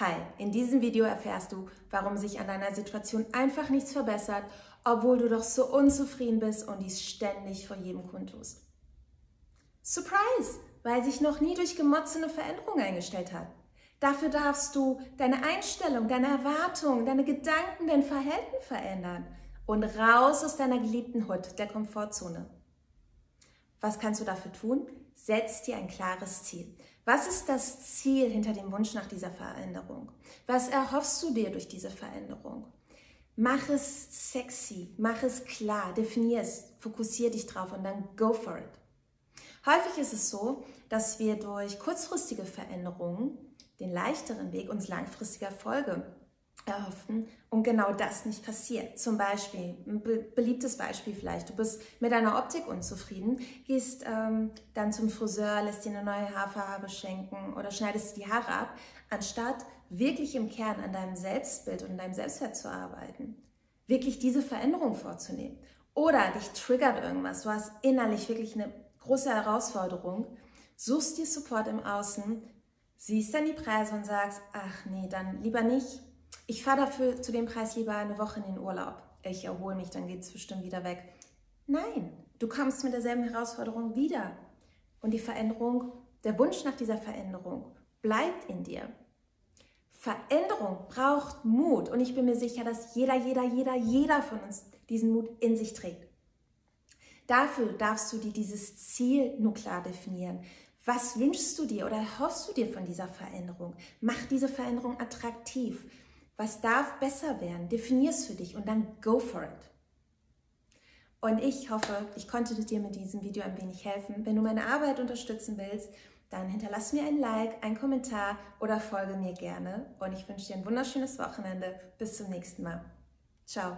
Hi, in diesem Video erfährst du, warum sich an deiner Situation einfach nichts verbessert, obwohl du doch so unzufrieden bist und dies ständig vor jedem tust. Surprise, weil sich noch nie durch Gemotze eine Veränderung eingestellt hat. Dafür darfst du deine Einstellung, deine Erwartungen, deine Gedanken, dein Verhalten verändern und raus aus deiner geliebten Hut, der Komfortzone. Was kannst du dafür tun? Setz dir ein klares Ziel. Was ist das Ziel hinter dem Wunsch nach dieser Veränderung? Was erhoffst du dir durch diese Veränderung? Mach es sexy, mach es klar, definier es, fokussier dich drauf und dann go for it. Häufig ist es so, dass wir durch kurzfristige Veränderungen den leichteren Weg uns langfristiger Erfolge erhoffen und genau das nicht passiert. Zum Beispiel, ein beliebtes Beispiel vielleicht, du bist mit deiner Optik unzufrieden, gehst ähm, dann zum Friseur, lässt dir eine neue Haarfarbe schenken oder schneidest die Haare ab, anstatt wirklich im Kern an deinem Selbstbild und deinem Selbstwert zu arbeiten. Wirklich diese Veränderung vorzunehmen. Oder dich triggert irgendwas, du hast innerlich wirklich eine große Herausforderung, suchst dir Support im Außen, siehst dann die Preise und sagst, ach nee, dann lieber nicht, ich fahre dafür zu dem Preis lieber eine Woche in den Urlaub. Ich erhole mich, dann geht es bestimmt wieder weg. Nein, du kommst mit derselben Herausforderung wieder. Und die Veränderung, der Wunsch nach dieser Veränderung bleibt in dir. Veränderung braucht Mut und ich bin mir sicher, dass jeder, jeder, jeder, jeder von uns diesen Mut in sich trägt. Dafür darfst du dir dieses Ziel nur klar definieren. Was wünschst du dir oder hoffst du dir von dieser Veränderung? Mach diese Veränderung attraktiv. Was darf besser werden? Definier es für dich und dann go for it. Und ich hoffe, ich konnte dir mit diesem Video ein wenig helfen. Wenn du meine Arbeit unterstützen willst, dann hinterlass mir ein Like, einen Kommentar oder folge mir gerne. Und ich wünsche dir ein wunderschönes Wochenende. Bis zum nächsten Mal. Ciao.